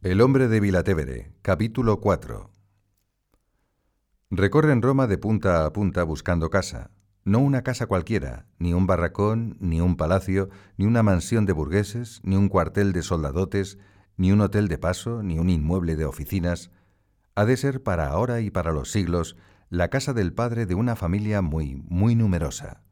El hombre de Vilatevere, capítulo 4 Recorren Roma de punta a punta buscando casa. No una casa cualquiera, ni un barracón, ni un palacio, ni una mansión de burgueses, ni un cuartel de soldadotes, ni un hotel de paso, ni un inmueble de oficinas. Ha de ser para ahora y para los siglos la casa del padre de una familia muy, muy numerosa.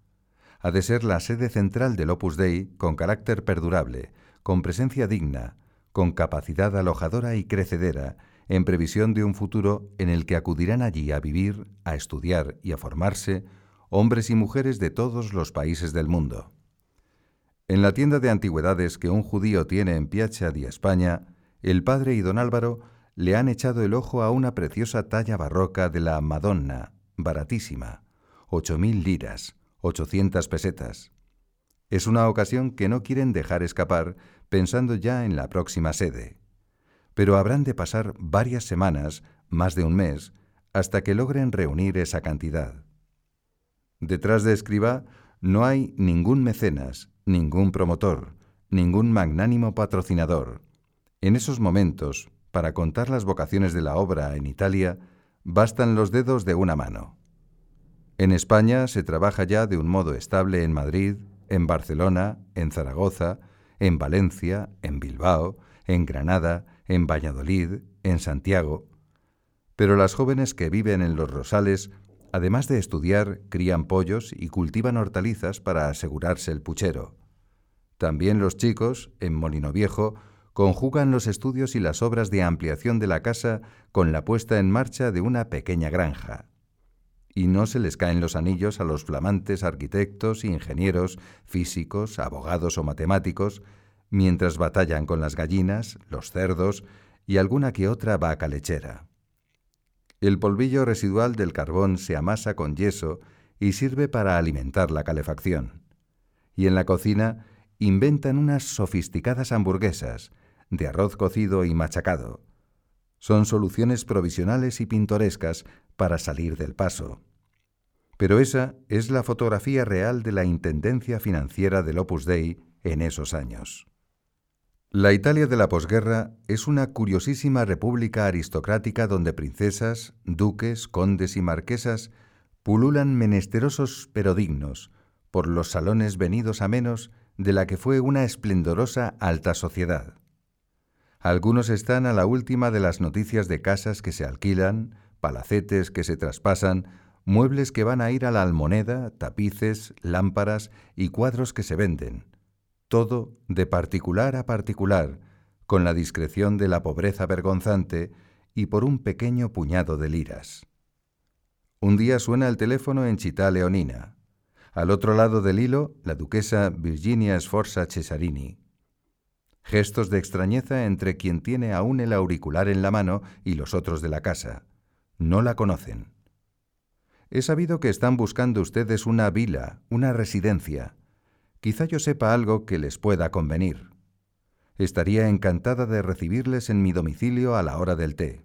Ha de ser la sede central del Opus Dei con carácter perdurable, con presencia digna, con capacidad alojadora y crecedera, en previsión de un futuro en el que acudirán allí a vivir, a estudiar y a formarse hombres y mujeres de todos los países del mundo. En la tienda de antigüedades que un judío tiene en Piazza di España, el padre y don Álvaro le han echado el ojo a una preciosa talla barroca de la Madonna, baratísima, ocho mil liras, ochocientas pesetas. Es una ocasión que no quieren dejar escapar pensando ya en la próxima sede. Pero habrán de pasar varias semanas, más de un mes, hasta que logren reunir esa cantidad. Detrás de Escriba no hay ningún mecenas, ningún promotor, ningún magnánimo patrocinador. En esos momentos, para contar las vocaciones de la obra en Italia, bastan los dedos de una mano. En España se trabaja ya de un modo estable en Madrid, en Barcelona, en Zaragoza, en Valencia, en Bilbao, en Granada, en Valladolid, en Santiago. Pero las jóvenes que viven en los rosales, además de estudiar, crían pollos y cultivan hortalizas para asegurarse el puchero. También los chicos, en Molino Viejo, conjugan los estudios y las obras de ampliación de la casa con la puesta en marcha de una pequeña granja y no se les caen los anillos a los flamantes arquitectos, ingenieros, físicos, abogados o matemáticos, mientras batallan con las gallinas, los cerdos y alguna que otra vaca lechera. El polvillo residual del carbón se amasa con yeso y sirve para alimentar la calefacción. Y en la cocina inventan unas sofisticadas hamburguesas, de arroz cocido y machacado. Son soluciones provisionales y pintorescas para salir del paso. Pero esa es la fotografía real de la intendencia financiera del Opus Dei en esos años. La Italia de la posguerra es una curiosísima república aristocrática donde princesas, duques, condes y marquesas pululan menesterosos pero dignos por los salones venidos a menos de la que fue una esplendorosa alta sociedad. Algunos están a la última de las noticias de casas que se alquilan, palacetes que se traspasan muebles que van a ir a la almoneda, tapices, lámparas y cuadros que se venden. Todo de particular a particular, con la discreción de la pobreza vergonzante y por un pequeño puñado de liras. Un día suena el teléfono en Chita Leonina. Al otro lado del hilo, la duquesa Virginia Sforza Cesarini. Gestos de extrañeza entre quien tiene aún el auricular en la mano y los otros de la casa. No la conocen. He sabido que están buscando ustedes una vila, una residencia. Quizá yo sepa algo que les pueda convenir. Estaría encantada de recibirles en mi domicilio a la hora del té.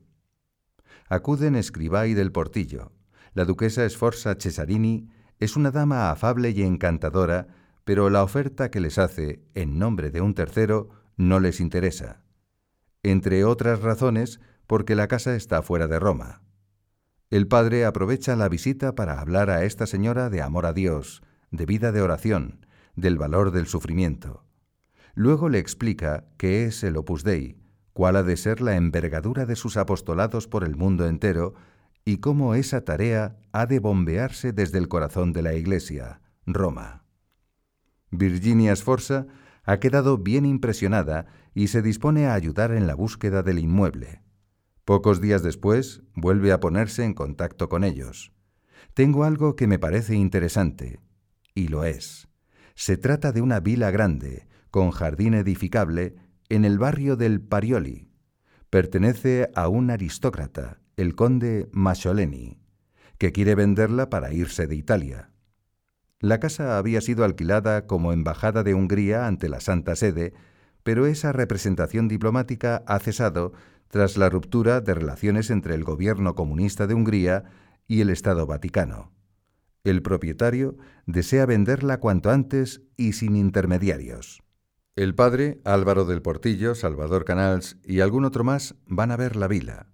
Acuden Escribá del Portillo. La duquesa Sforza Cesarini es una dama afable y encantadora, pero la oferta que les hace, en nombre de un tercero, no les interesa. Entre otras razones, porque la casa está fuera de Roma. El padre aprovecha la visita para hablar a esta señora de amor a Dios, de vida de oración, del valor del sufrimiento. Luego le explica qué es el Opus Dei, cuál ha de ser la envergadura de sus apostolados por el mundo entero y cómo esa tarea ha de bombearse desde el corazón de la Iglesia, Roma. Virginia Sforza ha quedado bien impresionada y se dispone a ayudar en la búsqueda del inmueble. Pocos días después, vuelve a ponerse en contacto con ellos. Tengo algo que me parece interesante, y lo es. Se trata de una vila grande, con jardín edificable, en el barrio del Parioli. Pertenece a un aristócrata, el conde Masoleni, que quiere venderla para irse de Italia. La casa había sido alquilada como embajada de Hungría ante la Santa Sede, pero esa representación diplomática ha cesado tras la ruptura de relaciones entre el gobierno comunista de Hungría y el Estado Vaticano. El propietario desea venderla cuanto antes y sin intermediarios. El padre, Álvaro del Portillo, Salvador Canals y algún otro más van a ver la vila.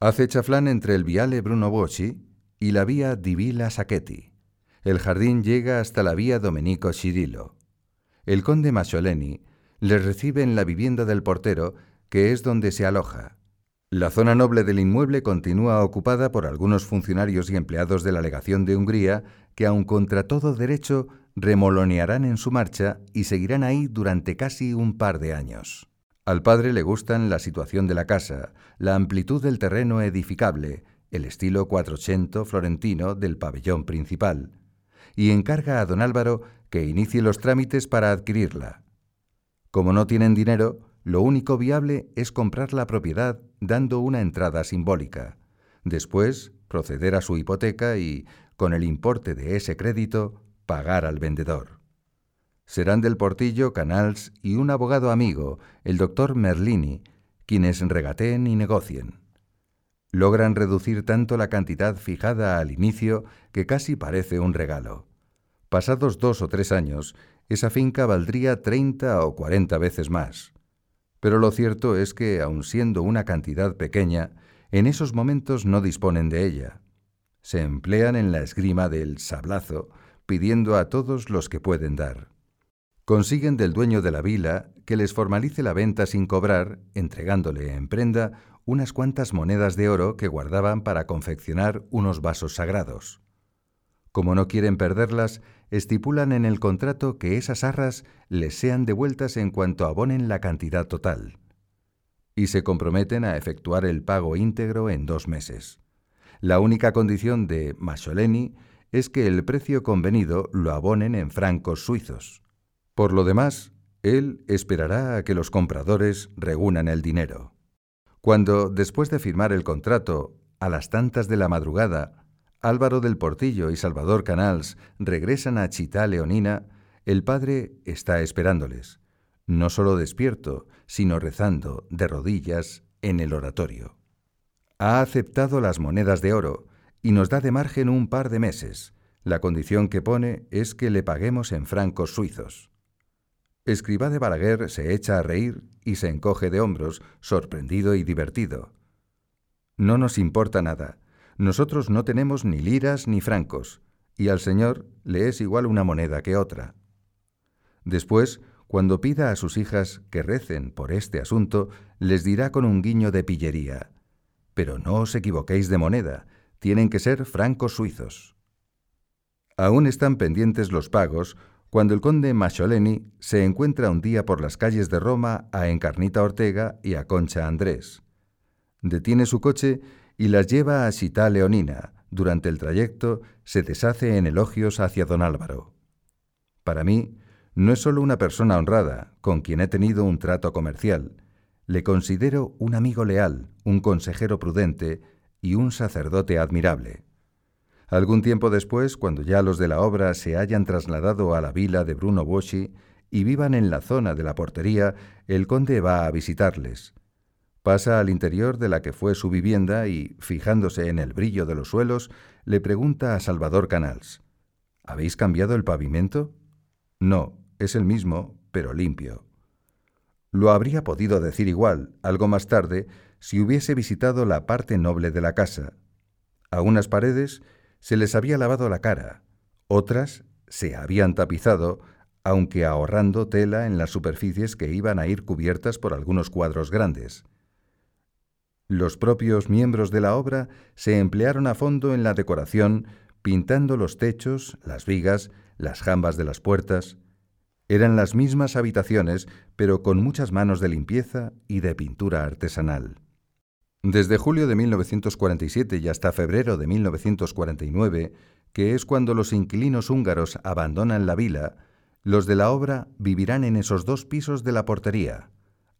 Hace chaflán entre el viale Bruno Bocci y la vía di Villa Sacchetti. El jardín llega hasta la vía Domenico Cirillo. El conde Macioleni les recibe en la vivienda del portero, que es donde se aloja. La zona noble del inmueble continúa ocupada por algunos funcionarios y empleados de la legación de Hungría que, aun contra todo derecho, remolonearán en su marcha y seguirán ahí durante casi un par de años. Al padre le gustan la situación de la casa, la amplitud del terreno edificable, el estilo 480 florentino del pabellón principal, y encarga a don Álvaro que inicie los trámites para adquirirla. Como no tienen dinero, lo único viable es comprar la propiedad dando una entrada simbólica. Después, proceder a su hipoteca y, con el importe de ese crédito, pagar al vendedor. Serán del Portillo, Canals y un abogado amigo, el doctor Merlini, quienes regateen y negocien. Logran reducir tanto la cantidad fijada al inicio que casi parece un regalo. Pasados dos o tres años, esa finca valdría treinta o cuarenta veces más. Pero lo cierto es que, aun siendo una cantidad pequeña, en esos momentos no disponen de ella. Se emplean en la esgrima del sablazo, pidiendo a todos los que pueden dar. Consiguen del dueño de la vila que les formalice la venta sin cobrar, entregándole en prenda unas cuantas monedas de oro que guardaban para confeccionar unos vasos sagrados. Como no quieren perderlas, estipulan en el contrato que esas arras les sean devueltas en cuanto abonen la cantidad total. Y se comprometen a efectuar el pago íntegro en dos meses. La única condición de Masoleni es que el precio convenido lo abonen en francos suizos. Por lo demás, él esperará a que los compradores reúnan el dinero. Cuando, después de firmar el contrato, a las tantas de la madrugada, Álvaro del Portillo y Salvador Canals regresan a Chita Leonina, el padre está esperándoles, no solo despierto, sino rezando, de rodillas, en el oratorio. Ha aceptado las monedas de oro y nos da de margen un par de meses. La condición que pone es que le paguemos en francos suizos. Escribá de Balaguer se echa a reír y se encoge de hombros, sorprendido y divertido. No nos importa nada nosotros no tenemos ni liras ni francos, y al Señor le es igual una moneda que otra. Después, cuando pida a sus hijas que recen por este asunto, les dirá con un guiño de pillería, pero no os equivoquéis de moneda, tienen que ser francos suizos. Aún están pendientes los pagos cuando el conde Macholeni se encuentra un día por las calles de Roma a Encarnita Ortega y a Concha Andrés. Detiene su coche y las lleva a Sita Leonina. Durante el trayecto se deshace en elogios hacia don Álvaro. Para mí, no es solo una persona honrada, con quien he tenido un trato comercial. Le considero un amigo leal, un consejero prudente y un sacerdote admirable. Algún tiempo después, cuando ya los de la obra se hayan trasladado a la vila de Bruno Boschi y vivan en la zona de la portería, el conde va a visitarles. Pasa al interior de la que fue su vivienda y, fijándose en el brillo de los suelos, le pregunta a Salvador Canals, ¿Habéis cambiado el pavimento? No, es el mismo, pero limpio. Lo habría podido decir igual, algo más tarde, si hubiese visitado la parte noble de la casa. A unas paredes se les había lavado la cara, otras se habían tapizado, aunque ahorrando tela en las superficies que iban a ir cubiertas por algunos cuadros grandes. Los propios miembros de la obra se emplearon a fondo en la decoración, pintando los techos, las vigas, las jambas de las puertas. Eran las mismas habitaciones, pero con muchas manos de limpieza y de pintura artesanal. Desde julio de 1947 y hasta febrero de 1949, que es cuando los inquilinos húngaros abandonan la vila, los de la obra vivirán en esos dos pisos de la portería,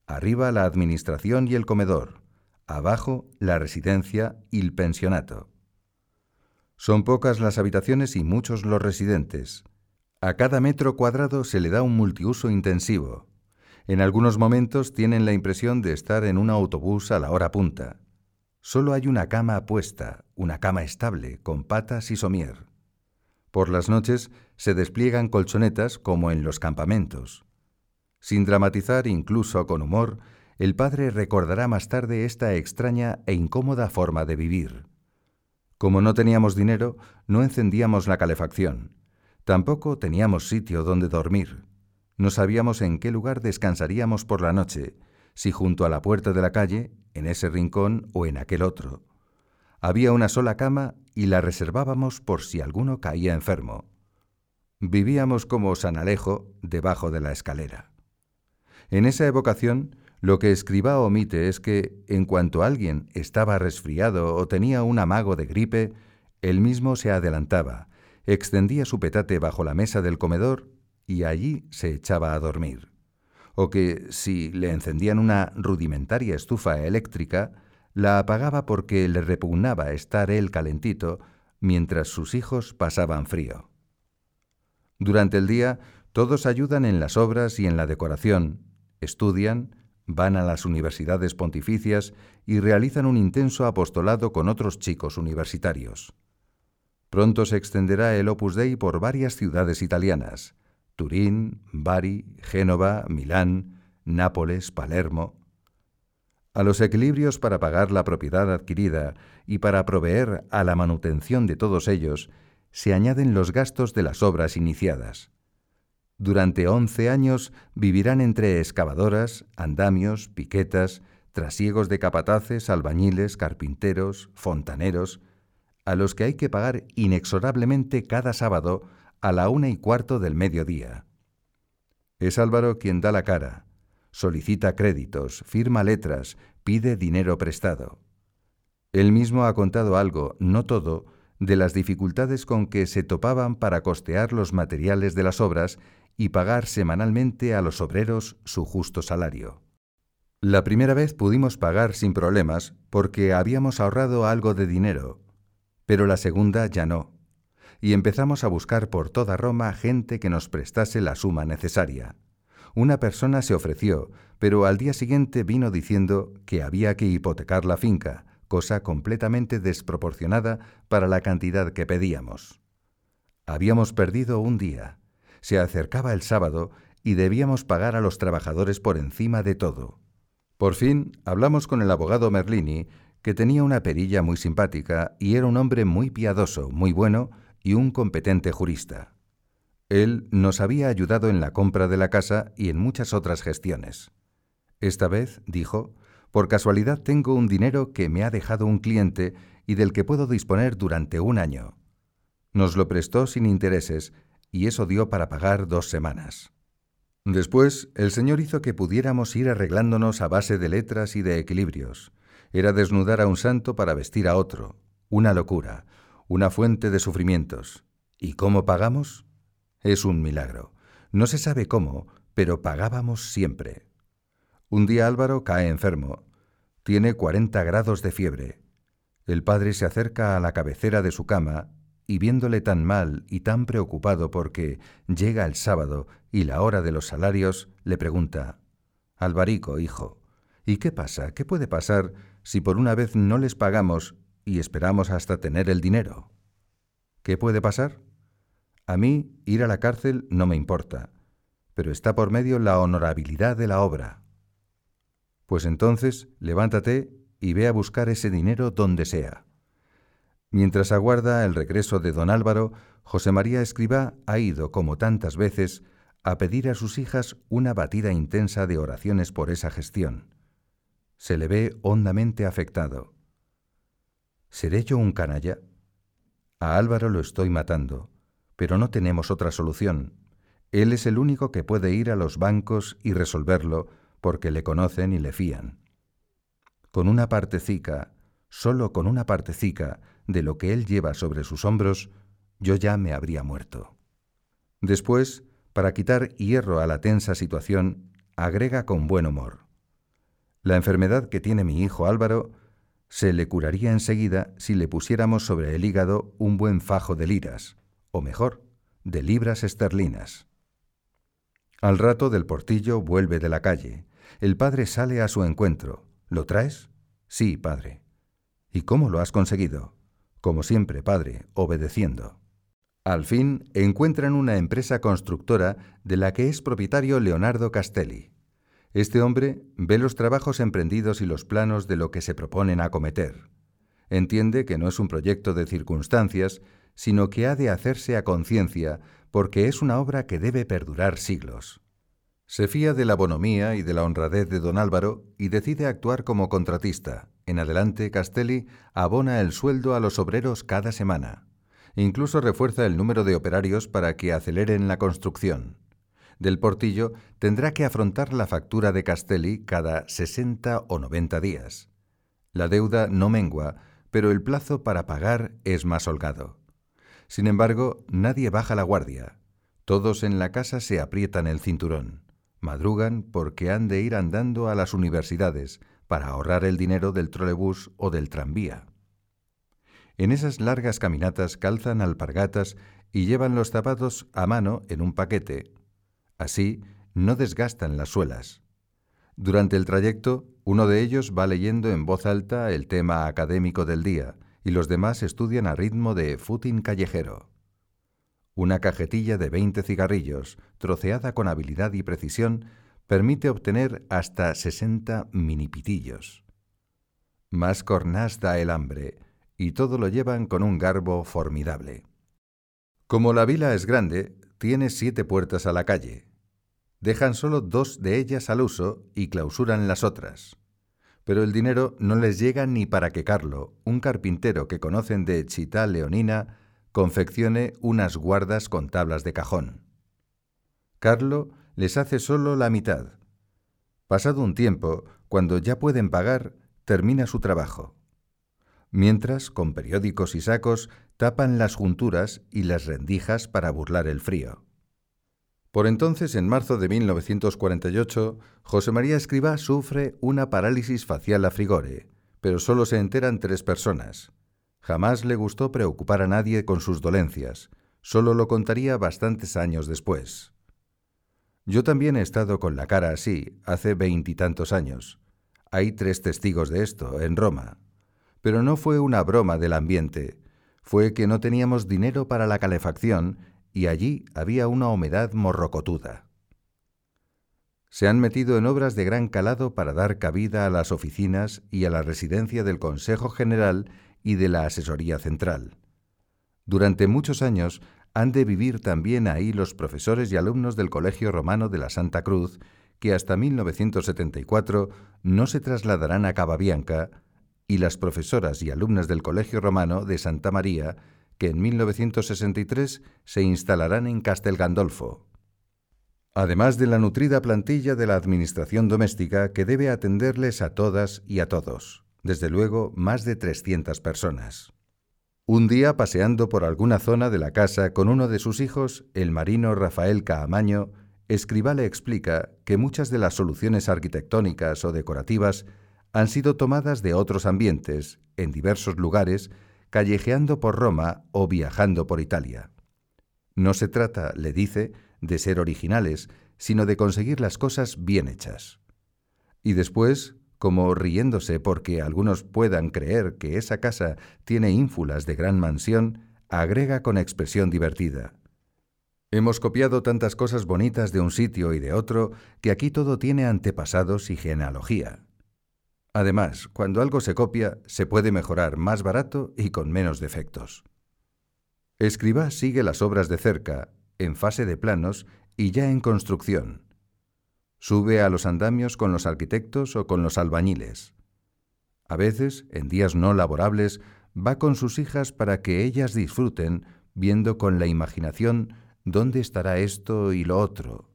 arriba la administración y el comedor, abajo la residencia y el pensionato. Son pocas las habitaciones y muchos los residentes. A cada metro cuadrado se le da un multiuso intensivo. En algunos momentos tienen la impresión de estar en un autobús a la hora punta. Solo hay una cama puesta, una cama estable, con patas y somier. Por las noches se despliegan colchonetas como en los campamentos. Sin dramatizar, incluso con humor, el padre recordará más tarde esta extraña e incómoda forma de vivir. Como no teníamos dinero, no encendíamos la calefacción. Tampoco teníamos sitio donde dormir. No sabíamos en qué lugar descansaríamos por la noche, si junto a la puerta de la calle, en ese rincón o en aquel otro. Había una sola cama y la reservábamos por si alguno caía enfermo. Vivíamos como San Alejo debajo de la escalera. En esa evocación, lo que escriba omite es que, en cuanto alguien estaba resfriado o tenía un amago de gripe, él mismo se adelantaba, extendía su petate bajo la mesa del comedor y allí se echaba a dormir. O que, si le encendían una rudimentaria estufa eléctrica, la apagaba porque le repugnaba estar él calentito mientras sus hijos pasaban frío. Durante el día, todos ayudan en las obras y en la decoración, estudian, van a las universidades pontificias y realizan un intenso apostolado con otros chicos universitarios. Pronto se extenderá el Opus Dei por varias ciudades italianas, Turín, Bari, Génova, Milán, Nápoles, Palermo. A los equilibrios para pagar la propiedad adquirida y para proveer a la manutención de todos ellos se añaden los gastos de las obras iniciadas. Durante once años vivirán entre excavadoras, andamios, piquetas, trasiegos de capataces, albañiles, carpinteros, fontaneros, a los que hay que pagar inexorablemente cada sábado a la una y cuarto del mediodía. Es Álvaro quien da la cara, solicita créditos, firma letras, pide dinero prestado. Él mismo ha contado algo, no todo, de las dificultades con que se topaban para costear los materiales de las obras y pagar semanalmente a los obreros su justo salario. La primera vez pudimos pagar sin problemas porque habíamos ahorrado algo de dinero, pero la segunda ya no, y empezamos a buscar por toda Roma gente que nos prestase la suma necesaria. Una persona se ofreció, pero al día siguiente vino diciendo que había que hipotecar la finca, cosa completamente desproporcionada para la cantidad que pedíamos. Habíamos perdido un día. Se acercaba el sábado y debíamos pagar a los trabajadores por encima de todo. Por fin hablamos con el abogado Merlini, que tenía una perilla muy simpática y era un hombre muy piadoso, muy bueno y un competente jurista. Él nos había ayudado en la compra de la casa y en muchas otras gestiones. Esta vez, dijo, por casualidad tengo un dinero que me ha dejado un cliente y del que puedo disponer durante un año. Nos lo prestó sin intereses y eso dio para pagar dos semanas. Después, el Señor hizo que pudiéramos ir arreglándonos a base de letras y de equilibrios. Era desnudar a un santo para vestir a otro. Una locura, una fuente de sufrimientos. ¿Y cómo pagamos? Es un milagro. No se sabe cómo, pero pagábamos siempre. Un día Álvaro cae enfermo. Tiene 40 grados de fiebre. El padre se acerca a la cabecera de su cama y viéndole tan mal y tan preocupado porque llega el sábado y la hora de los salarios, le pregunta, Alvarico, hijo, ¿y qué pasa? ¿Qué puede pasar si por una vez no les pagamos y esperamos hasta tener el dinero? ¿Qué puede pasar? A mí ir a la cárcel no me importa, pero está por medio la honorabilidad de la obra. Pues entonces levántate y ve a buscar ese dinero donde sea. Mientras aguarda el regreso de don Álvaro, José María Escribá ha ido, como tantas veces, a pedir a sus hijas una batida intensa de oraciones por esa gestión. Se le ve hondamente afectado. ¿Seré yo un canalla? A Álvaro lo estoy matando, pero no tenemos otra solución. Él es el único que puede ir a los bancos y resolverlo porque le conocen y le fían. Con una partecica, solo con una partecica de lo que él lleva sobre sus hombros, yo ya me habría muerto. Después, para quitar hierro a la tensa situación, agrega con buen humor. La enfermedad que tiene mi hijo Álvaro se le curaría enseguida si le pusiéramos sobre el hígado un buen fajo de liras, o mejor, de libras esterlinas. Al rato del portillo vuelve de la calle. El padre sale a su encuentro. ¿Lo traes? Sí, padre. ¿Y cómo lo has conseguido? Como siempre, padre, obedeciendo. Al fin encuentran una empresa constructora de la que es propietario Leonardo Castelli. Este hombre ve los trabajos emprendidos y los planos de lo que se proponen acometer. Entiende que no es un proyecto de circunstancias, sino que ha de hacerse a conciencia, porque es una obra que debe perdurar siglos. Se fía de la bonomía y de la honradez de don Álvaro y decide actuar como contratista. En adelante, Castelli abona el sueldo a los obreros cada semana. Incluso refuerza el número de operarios para que aceleren la construcción. Del Portillo tendrá que afrontar la factura de Castelli cada 60 o 90 días. La deuda no mengua, pero el plazo para pagar es más holgado. Sin embargo, nadie baja la guardia. Todos en la casa se aprietan el cinturón. Madrugan porque han de ir andando a las universidades para ahorrar el dinero del trolebús o del tranvía. En esas largas caminatas calzan alpargatas y llevan los zapatos a mano en un paquete. Así no desgastan las suelas. Durante el trayecto, uno de ellos va leyendo en voz alta el tema académico del día y los demás estudian a ritmo de footing callejero. Una cajetilla de 20 cigarrillos, troceada con habilidad y precisión, permite obtener hasta 60 minipitillos. Más cornás da el hambre, y todo lo llevan con un garbo formidable. Como la vila es grande, tiene siete puertas a la calle, Dejan solo dos de ellas al uso y clausuran las otras. Pero el dinero no les llega ni para que Carlo, un carpintero que conocen de Chita Leonina, confeccione unas guardas con tablas de cajón. Carlo les hace solo la mitad. Pasado un tiempo, cuando ya pueden pagar, termina su trabajo. Mientras, con periódicos y sacos, tapan las junturas y las rendijas para burlar el frío. Por entonces, en marzo de 1948, José María Escribá sufre una parálisis facial a frigore, pero solo se enteran tres personas. Jamás le gustó preocupar a nadie con sus dolencias, solo lo contaría bastantes años después. Yo también he estado con la cara así, hace veintitantos años. Hay tres testigos de esto, en Roma. Pero no fue una broma del ambiente, fue que no teníamos dinero para la calefacción y allí había una humedad morrocotuda. Se han metido en obras de gran calado para dar cabida a las oficinas y a la residencia del Consejo General y de la Asesoría Central. Durante muchos años han de vivir también ahí los profesores y alumnos del Colegio Romano de la Santa Cruz, que hasta 1974 no se trasladarán a Cababianca, y las profesoras y alumnas del Colegio Romano de Santa María, que en 1963 se instalarán en Castel Gandolfo. Además de la nutrida plantilla de la Administración Doméstica que debe atenderles a todas y a todos, desde luego más de 300 personas. Un día, paseando por alguna zona de la casa con uno de sus hijos, el marino Rafael Caamaño, Escribá le explica que muchas de las soluciones arquitectónicas o decorativas han sido tomadas de otros ambientes, en diversos lugares, callejeando por Roma o viajando por Italia. No se trata, le dice, de ser originales, sino de conseguir las cosas bien hechas. Y después, como riéndose porque algunos puedan creer que esa casa tiene ínfulas de gran mansión, agrega con expresión divertida. Hemos copiado tantas cosas bonitas de un sitio y de otro que aquí todo tiene antepasados y genealogía. Además, cuando algo se copia, se puede mejorar más barato y con menos defectos. Escribá sigue las obras de cerca, en fase de planos y ya en construcción. Sube a los andamios con los arquitectos o con los albañiles. A veces, en días no laborables, va con sus hijas para que ellas disfruten, viendo con la imaginación dónde estará esto y lo otro.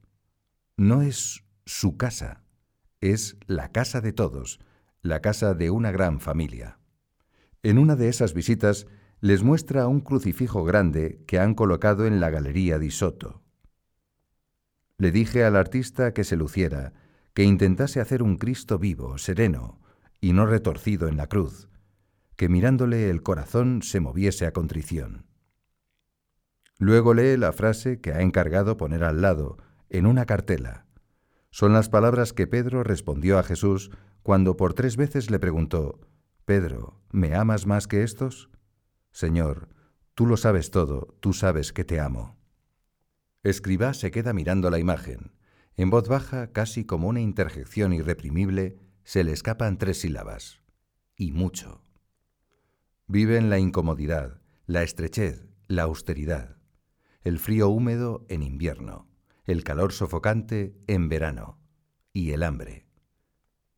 No es su casa, es la casa de todos, la casa de una gran familia. En una de esas visitas les muestra un crucifijo grande que han colocado en la galería di Soto. Le dije al artista que se luciera, que intentase hacer un Cristo vivo, sereno, y no retorcido en la cruz, que mirándole el corazón se moviese a contrición. Luego lee la frase que ha encargado poner al lado, en una cartela. Son las palabras que Pedro respondió a Jesús cuando por tres veces le preguntó, Pedro, ¿me amas más que estos? Señor, Tú lo sabes todo, tú sabes que te amo. Escribá se queda mirando la imagen. En voz baja, casi como una interjección irreprimible, se le escapan tres sílabas. Y mucho. Vive en la incomodidad, la estrechez, la austeridad, el frío húmedo en invierno, el calor sofocante en verano y el hambre.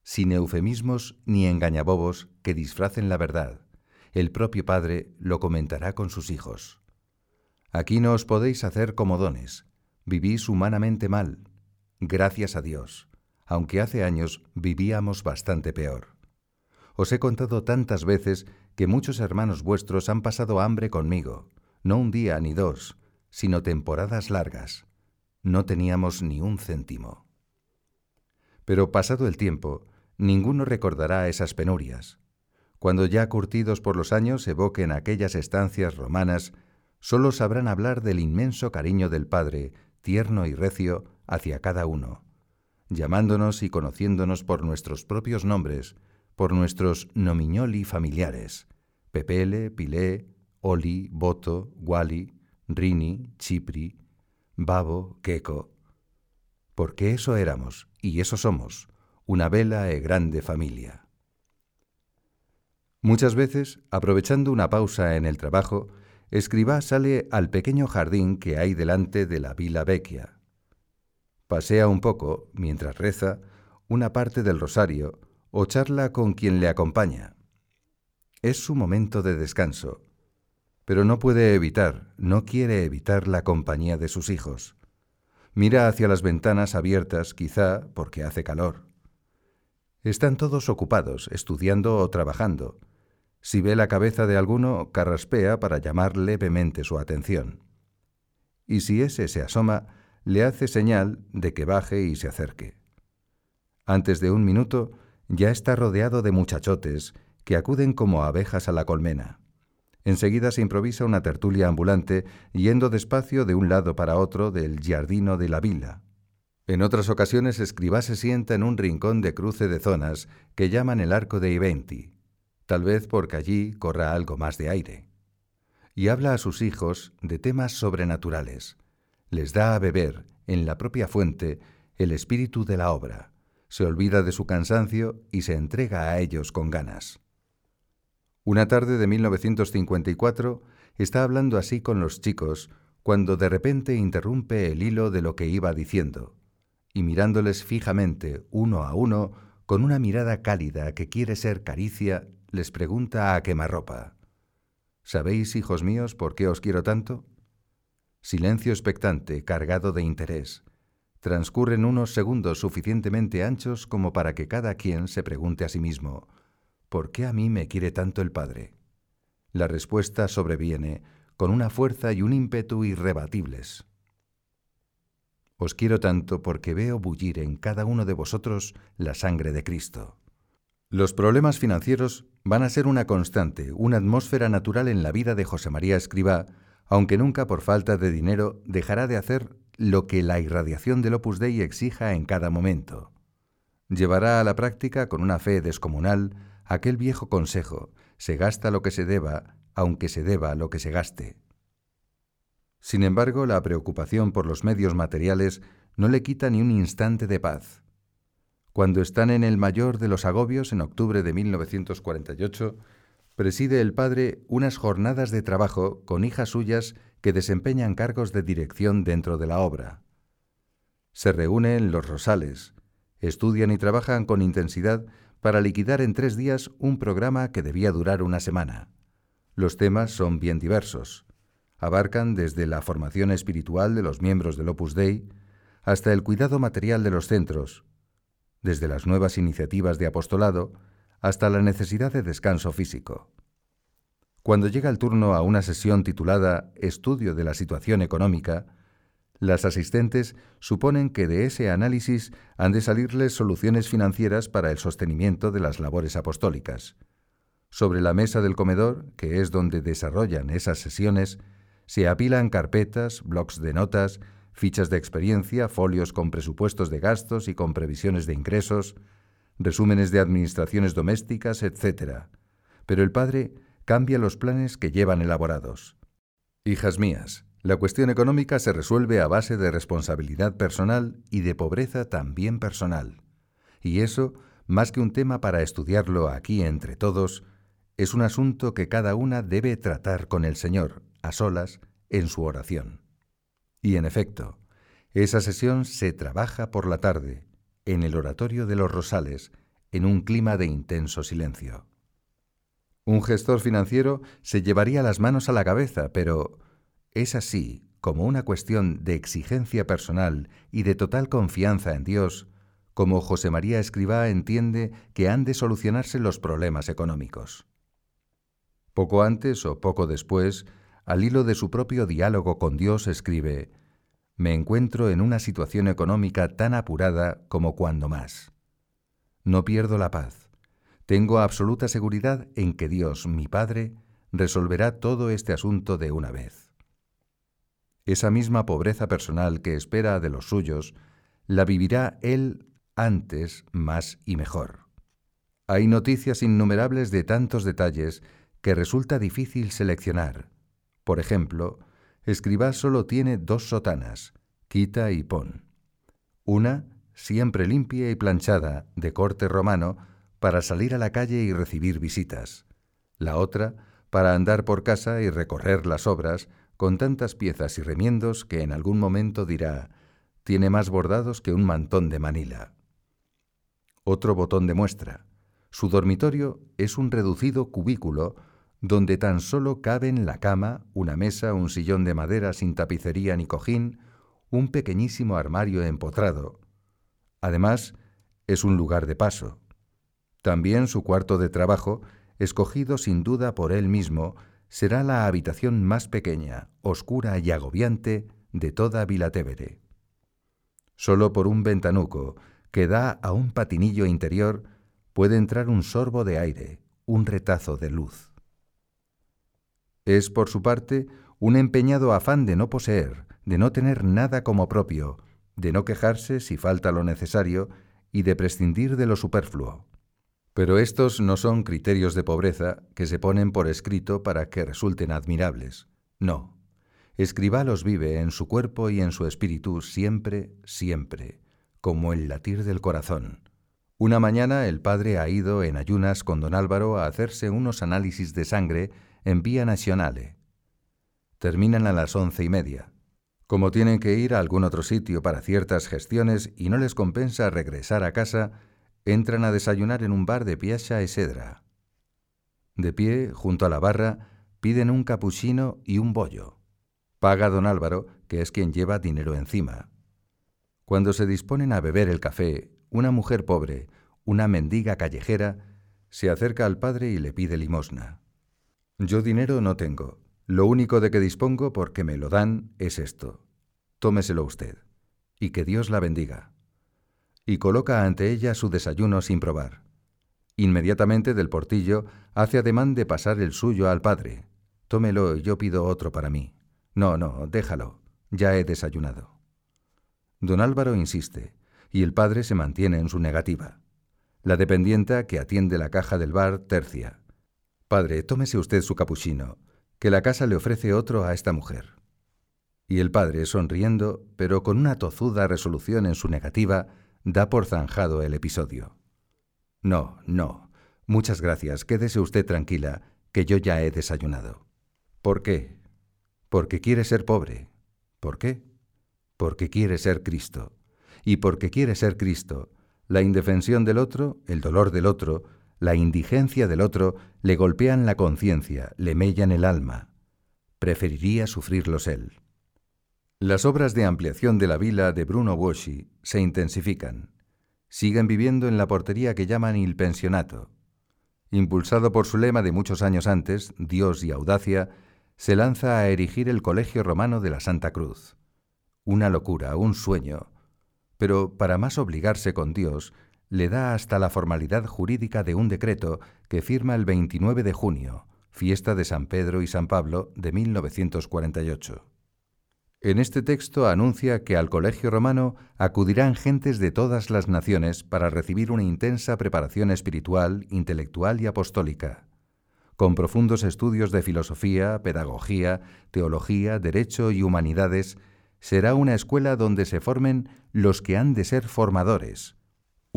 Sin eufemismos ni engañabobos que disfracen la verdad, el propio Padre lo comentará con sus hijos. Aquí no os podéis hacer comodones, vivís humanamente mal, gracias a Dios, aunque hace años vivíamos bastante peor. Os he contado tantas veces que muchos hermanos vuestros han pasado hambre conmigo, no un día ni dos, sino temporadas largas. No teníamos ni un céntimo. Pero pasado el tiempo, ninguno recordará esas penurias, cuando ya curtidos por los años evoquen aquellas estancias romanas, sólo sabrán hablar del inmenso cariño del Padre, tierno y recio, hacia cada uno, llamándonos y conociéndonos por nuestros propios nombres, por nuestros nomiñoli familiares, Pepele, Pilé, Oli, Boto, Wali, Rini, Chipri, Babo, Queco. Porque eso éramos, y eso somos, una vela e grande familia. Muchas veces, aprovechando una pausa en el trabajo, Escribá sale al pequeño jardín que hay delante de la Villa Vecchia. Pasea un poco, mientras reza, una parte del rosario o charla con quien le acompaña. Es su momento de descanso, pero no puede evitar, no quiere evitar la compañía de sus hijos. Mira hacia las ventanas abiertas, quizá porque hace calor. Están todos ocupados, estudiando o trabajando, si ve la cabeza de alguno, carraspea para llamar levemente su atención. Y si ese se asoma, le hace señal de que baje y se acerque. Antes de un minuto, ya está rodeado de muchachotes que acuden como abejas a la colmena. Enseguida se improvisa una tertulia ambulante yendo despacio de un lado para otro del giardino de la villa. En otras ocasiones Escribá se sienta en un rincón de cruce de zonas que llaman el arco de Iventi tal vez porque allí corra algo más de aire. Y habla a sus hijos de temas sobrenaturales. Les da a beber, en la propia fuente, el espíritu de la obra. Se olvida de su cansancio y se entrega a ellos con ganas. Una tarde de 1954 está hablando así con los chicos cuando de repente interrumpe el hilo de lo que iba diciendo, y mirándoles fijamente uno a uno, con una mirada cálida que quiere ser caricia, les pregunta a quemarropa, ¿Sabéis, hijos míos, por qué os quiero tanto? Silencio expectante, cargado de interés. Transcurren unos segundos suficientemente anchos como para que cada quien se pregunte a sí mismo, ¿por qué a mí me quiere tanto el Padre? La respuesta sobreviene con una fuerza y un ímpetu irrebatibles. Os quiero tanto porque veo bullir en cada uno de vosotros la sangre de Cristo. Los problemas financieros van a ser una constante, una atmósfera natural en la vida de José María Escribá, aunque nunca por falta de dinero dejará de hacer lo que la irradiación del Opus Dei exija en cada momento. Llevará a la práctica con una fe descomunal aquel viejo consejo, se gasta lo que se deba, aunque se deba lo que se gaste. Sin embargo, la preocupación por los medios materiales no le quita ni un instante de paz. Cuando están en el mayor de los agobios, en octubre de 1948, preside el padre unas jornadas de trabajo con hijas suyas que desempeñan cargos de dirección dentro de la obra. Se reúnen los rosales, estudian y trabajan con intensidad para liquidar en tres días un programa que debía durar una semana. Los temas son bien diversos. Abarcan desde la formación espiritual de los miembros del Opus Dei hasta el cuidado material de los centros, desde las nuevas iniciativas de apostolado hasta la necesidad de descanso físico. Cuando llega el turno a una sesión titulada Estudio de la situación económica, las asistentes suponen que de ese análisis han de salirles soluciones financieras para el sostenimiento de las labores apostólicas. Sobre la mesa del comedor, que es donde desarrollan esas sesiones, se apilan carpetas, blocs de notas, fichas de experiencia, folios con presupuestos de gastos y con previsiones de ingresos, resúmenes de administraciones domésticas, etc. Pero el padre cambia los planes que llevan elaborados. Hijas mías, la cuestión económica se resuelve a base de responsabilidad personal y de pobreza también personal. Y eso, más que un tema para estudiarlo aquí entre todos, es un asunto que cada una debe tratar con el Señor, a solas, en su oración. Y en efecto, esa sesión se trabaja por la tarde, en el oratorio de los Rosales, en un clima de intenso silencio. Un gestor financiero se llevaría las manos a la cabeza, pero es así como una cuestión de exigencia personal y de total confianza en Dios, como José María Escribá entiende que han de solucionarse los problemas económicos. Poco antes o poco después, al hilo de su propio diálogo con Dios, escribe, Me encuentro en una situación económica tan apurada como cuando más. No pierdo la paz. Tengo absoluta seguridad en que Dios, mi Padre, resolverá todo este asunto de una vez. Esa misma pobreza personal que espera de los suyos, la vivirá Él antes, más y mejor. Hay noticias innumerables de tantos detalles que resulta difícil seleccionar. Por ejemplo, Escribá solo tiene dos sotanas, quita y pon. Una, siempre limpia y planchada, de corte romano, para salir a la calle y recibir visitas. La otra, para andar por casa y recorrer las obras, con tantas piezas y remiendos que en algún momento dirá, tiene más bordados que un mantón de Manila. Otro botón de muestra. Su dormitorio es un reducido cubículo donde tan solo caben la cama, una mesa, un sillón de madera sin tapicería ni cojín, un pequeñísimo armario empotrado. Además, es un lugar de paso. También su cuarto de trabajo, escogido sin duda por él mismo, será la habitación más pequeña, oscura y agobiante de toda Vilatevere. Solo por un ventanuco que da a un patinillo interior puede entrar un sorbo de aire, un retazo de luz. Es, por su parte, un empeñado afán de no poseer, de no tener nada como propio, de no quejarse si falta lo necesario y de prescindir de lo superfluo. Pero estos no son criterios de pobreza que se ponen por escrito para que resulten admirables. No. Escribá los vive en su cuerpo y en su espíritu siempre, siempre, como el latir del corazón. Una mañana el padre ha ido en ayunas con don Álvaro a hacerse unos análisis de sangre en Vía Nacionale. Terminan a las once y media. Como tienen que ir a algún otro sitio para ciertas gestiones y no les compensa regresar a casa, entran a desayunar en un bar de Piazza e Sedra. De pie, junto a la barra, piden un capuchino y un bollo. Paga don Álvaro, que es quien lleva dinero encima. Cuando se disponen a beber el café, una mujer pobre, una mendiga callejera, se acerca al padre y le pide limosna. Yo dinero no tengo. Lo único de que dispongo, porque me lo dan, es esto. Tómeselo usted. Y que Dios la bendiga y coloca ante ella su desayuno sin probar. Inmediatamente del portillo hace ademán de pasar el suyo al padre. Tómelo y yo pido otro para mí. No, no, déjalo. Ya he desayunado. Don Álvaro insiste, y el padre se mantiene en su negativa. La dependienta que atiende la caja del bar tercia. Padre, tómese usted su capuchino, que la casa le ofrece otro a esta mujer. Y el padre, sonriendo, pero con una tozuda resolución en su negativa, da por zanjado el episodio. No, no. Muchas gracias. Quédese usted tranquila, que yo ya he desayunado. ¿Por qué? Porque quiere ser pobre. ¿Por qué? Porque quiere ser Cristo. Y porque quiere ser Cristo, la indefensión del otro, el dolor del otro, la indigencia del otro le golpean la conciencia, le mellan el alma. Preferiría sufrirlos él. Las obras de ampliación de la vila de Bruno Boschi se intensifican. Siguen viviendo en la portería que llaman il pensionato. Impulsado por su lema de muchos años antes, Dios y audacia, se lanza a erigir el Colegio Romano de la Santa Cruz. Una locura, un sueño. Pero para más obligarse con Dios, le da hasta la formalidad jurídica de un decreto que firma el 29 de junio, fiesta de San Pedro y San Pablo de 1948. En este texto anuncia que al Colegio Romano acudirán gentes de todas las naciones para recibir una intensa preparación espiritual, intelectual y apostólica. con profundos estudios de filosofía, pedagogía, teología, derecho y humanidades, será una escuela donde se formen los que han de ser formadores,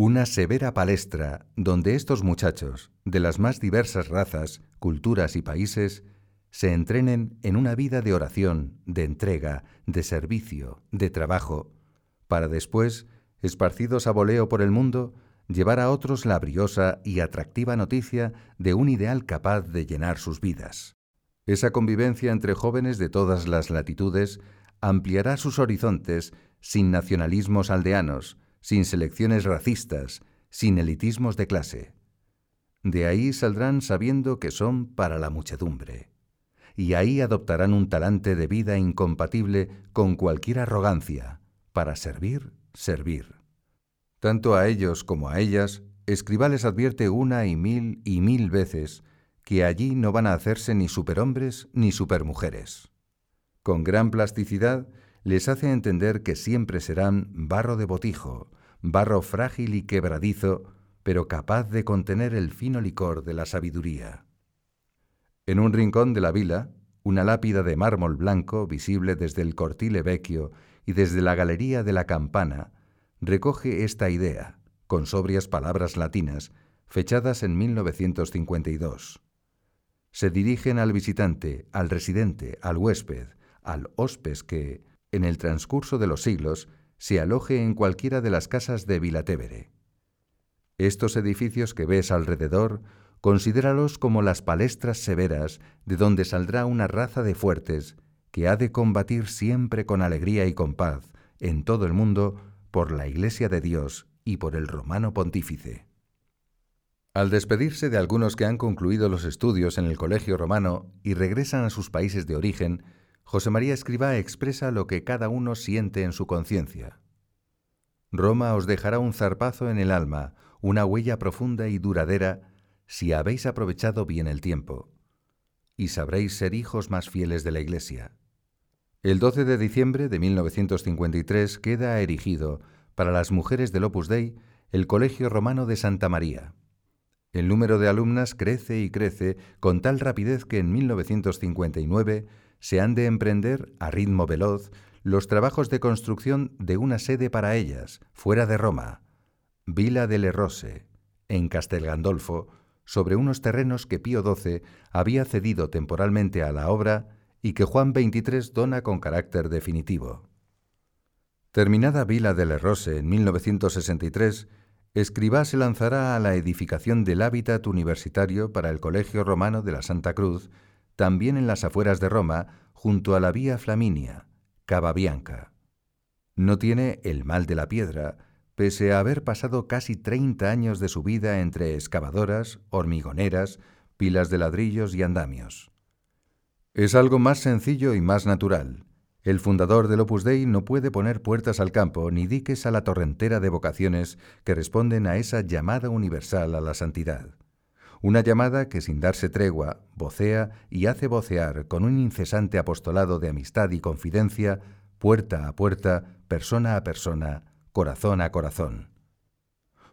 una severa palestra donde estos muchachos, de las más diversas razas, culturas y países, se entrenen en una vida de oración, de entrega, de servicio, de trabajo, para después, esparcidos a voleo por el mundo, llevar a otros la briosa y atractiva noticia de un ideal capaz de llenar sus vidas. Esa convivencia entre jóvenes de todas las latitudes ampliará sus horizontes sin nacionalismos aldeanos, sin selecciones racistas, sin elitismos de clase. De ahí saldrán sabiendo que son para la muchedumbre. Y ahí adoptarán un talante de vida incompatible con cualquier arrogancia, para servir, servir. Tanto a ellos como a ellas, Escribá les advierte una y mil y mil veces que allí no van a hacerse ni superhombres ni supermujeres. Con gran plasticidad les hace entender que siempre serán barro de botijo, barro frágil y quebradizo, pero capaz de contener el fino licor de la sabiduría. En un rincón de la vila, una lápida de mármol blanco, visible desde el cortile vecchio y desde la galería de la campana, recoge esta idea, con sobrias palabras latinas, fechadas en 1952. Se dirigen al visitante, al residente, al huésped, al hospes que, en el transcurso de los siglos, se aloje en cualquiera de las casas de Vilatevere. Estos edificios que ves alrededor, considéralos como las palestras severas de donde saldrá una raza de fuertes que ha de combatir siempre con alegría y con paz en todo el mundo por la Iglesia de Dios y por el romano pontífice. Al despedirse de algunos que han concluido los estudios en el Colegio Romano y regresan a sus países de origen, José María Escribá expresa lo que cada uno siente en su conciencia. Roma os dejará un zarpazo en el alma, una huella profunda y duradera, si habéis aprovechado bien el tiempo, y sabréis ser hijos más fieles de la Iglesia. El 12 de diciembre de 1953 queda erigido, para las mujeres del Opus Dei, el Colegio Romano de Santa María. El número de alumnas crece y crece con tal rapidez que en 1959 se han de emprender, a ritmo veloz, los trabajos de construcción de una sede para ellas, fuera de Roma, Villa delle Rose, en Castel Gandolfo, sobre unos terrenos que Pío XII había cedido temporalmente a la obra y que Juan XXIII dona con carácter definitivo. Terminada Vila de Rose en 1963, Escribá se lanzará a la edificación del hábitat universitario para el Colegio Romano de la Santa Cruz, también en las afueras de Roma, junto a la Vía Flaminia, Cava Bianca. No tiene el mal de la piedra, pese a haber pasado casi 30 años de su vida entre excavadoras, hormigoneras, pilas de ladrillos y andamios. Es algo más sencillo y más natural. El fundador del Opus Dei no puede poner puertas al campo ni diques a la torrentera de vocaciones que responden a esa llamada universal a la santidad. Una llamada que sin darse tregua vocea y hace vocear con un incesante apostolado de amistad y confidencia, puerta a puerta, persona a persona, corazón a corazón.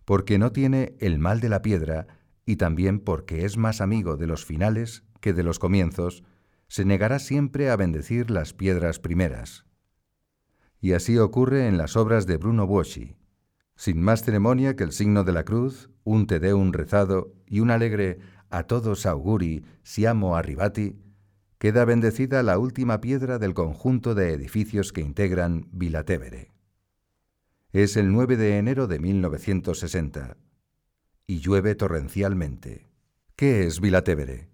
Porque no tiene el mal de la piedra y también porque es más amigo de los finales que de los comienzos, se negará siempre a bendecir las piedras primeras. Y así ocurre en las obras de Bruno Buoschi. Sin más ceremonia que el signo de la cruz, un te deum rezado y un alegre a todos auguri siamo arribati, queda bendecida la última piedra del conjunto de edificios que integran Vilatevere. Es el 9 de enero de 1960 y llueve torrencialmente. ¿Qué es Vilatevere?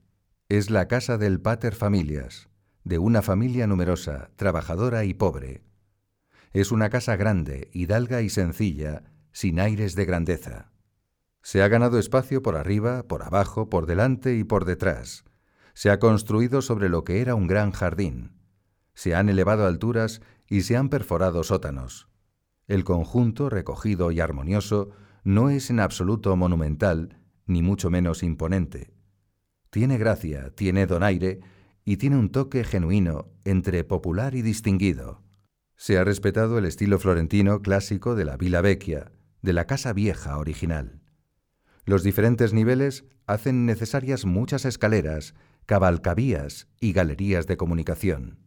Es la casa del pater familias, de una familia numerosa, trabajadora y pobre. Es una casa grande, hidalga y sencilla, sin aires de grandeza. Se ha ganado espacio por arriba, por abajo, por delante y por detrás. Se ha construido sobre lo que era un gran jardín. Se han elevado alturas y se han perforado sótanos. El conjunto, recogido y armonioso, no es en absoluto monumental, ni mucho menos imponente. Tiene gracia, tiene donaire y tiene un toque genuino entre popular y distinguido. Se ha respetado el estilo florentino clásico de la Villa Vecchia, de la casa vieja original. Los diferentes niveles hacen necesarias muchas escaleras, cabalcavías y galerías de comunicación.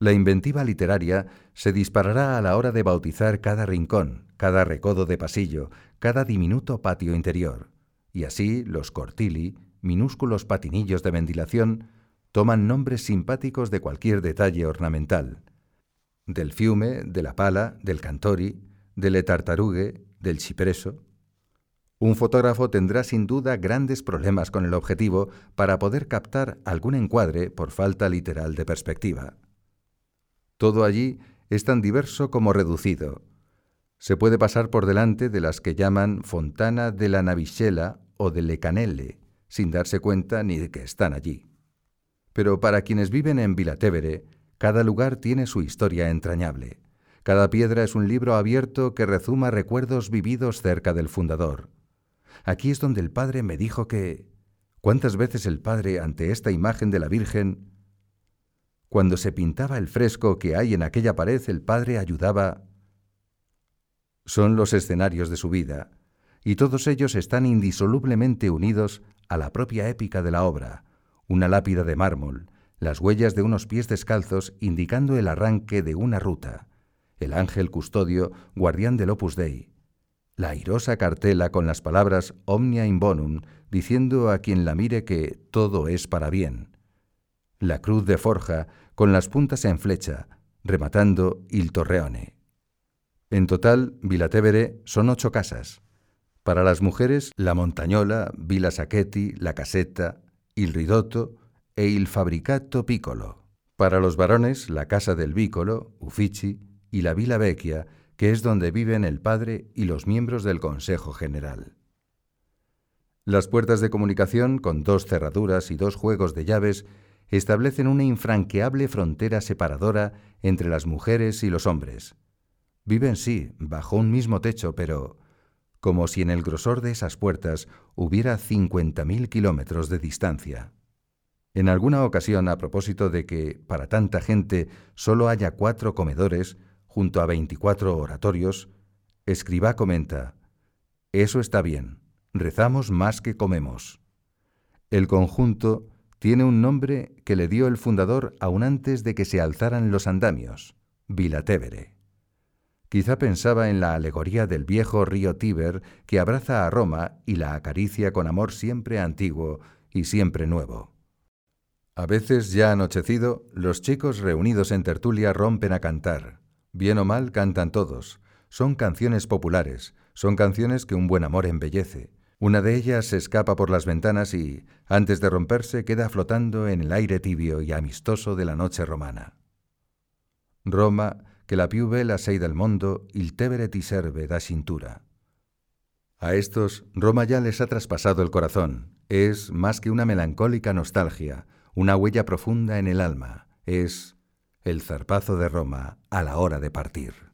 La inventiva literaria se disparará a la hora de bautizar cada rincón, cada recodo de pasillo, cada diminuto patio interior, y así los cortili, minúsculos patinillos de ventilación, toman nombres simpáticos de cualquier detalle ornamental. Del fiume, de la pala, del cantori, del etartarugue, del cipreso. Un fotógrafo tendrá sin duda grandes problemas con el objetivo para poder captar algún encuadre por falta literal de perspectiva. Todo allí es tan diverso como reducido. Se puede pasar por delante de las que llaman Fontana de la Navicella o de Le Canelle, sin darse cuenta ni de que están allí. Pero para quienes viven en Vilatevere, cada lugar tiene su historia entrañable. Cada piedra es un libro abierto que rezuma recuerdos vividos cerca del fundador. Aquí es donde el padre me dijo que... ¿Cuántas veces el padre, ante esta imagen de la Virgen, cuando se pintaba el fresco que hay en aquella pared, el padre ayudaba. Son los escenarios de su vida, y todos ellos están indisolublemente unidos a la propia épica de la obra, una lápida de mármol, las huellas de unos pies descalzos indicando el arranque de una ruta, el ángel custodio, guardián del Opus Dei, la airosa cartela con las palabras Omnia in bonum, diciendo a quien la mire que todo es para bien, la cruz de forja con las puntas en flecha, rematando Il Torreone. En total, Vilatevere son ocho casas. Para las mujeres, la Montañola, Villa Sacchetti, la Casetta, il Ridotto e il Fabricato Piccolo. Para los varones, la Casa del Vicolo, Uffizi, y la Villa Vecchia, que es donde viven el padre y los miembros del Consejo General. Las puertas de comunicación, con dos cerraduras y dos juegos de llaves, establecen una infranqueable frontera separadora entre las mujeres y los hombres. Viven, sí, bajo un mismo techo, pero como si en el grosor de esas puertas hubiera 50.000 kilómetros de distancia. En alguna ocasión, a propósito de que para tanta gente solo haya cuatro comedores junto a 24 oratorios, Escribá comenta, Eso está bien, rezamos más que comemos. El conjunto tiene un nombre que le dio el fundador aún antes de que se alzaran los andamios, Vilatevere. Quizá pensaba en la alegoría del viejo río Tíber que abraza a Roma y la acaricia con amor siempre antiguo y siempre nuevo. A veces, ya anochecido, los chicos reunidos en tertulia rompen a cantar. Bien o mal cantan todos. Son canciones populares, son canciones que un buen amor embellece, una de ellas se escapa por las ventanas y, antes de romperse, queda flotando en el aire tibio y amistoso de la noche romana. Roma, que la più bella sei del mondo, il tevere ti serve da cintura. A estos, Roma ya les ha traspasado el corazón. Es más que una melancólica nostalgia, una huella profunda en el alma. Es el zarpazo de Roma a la hora de partir.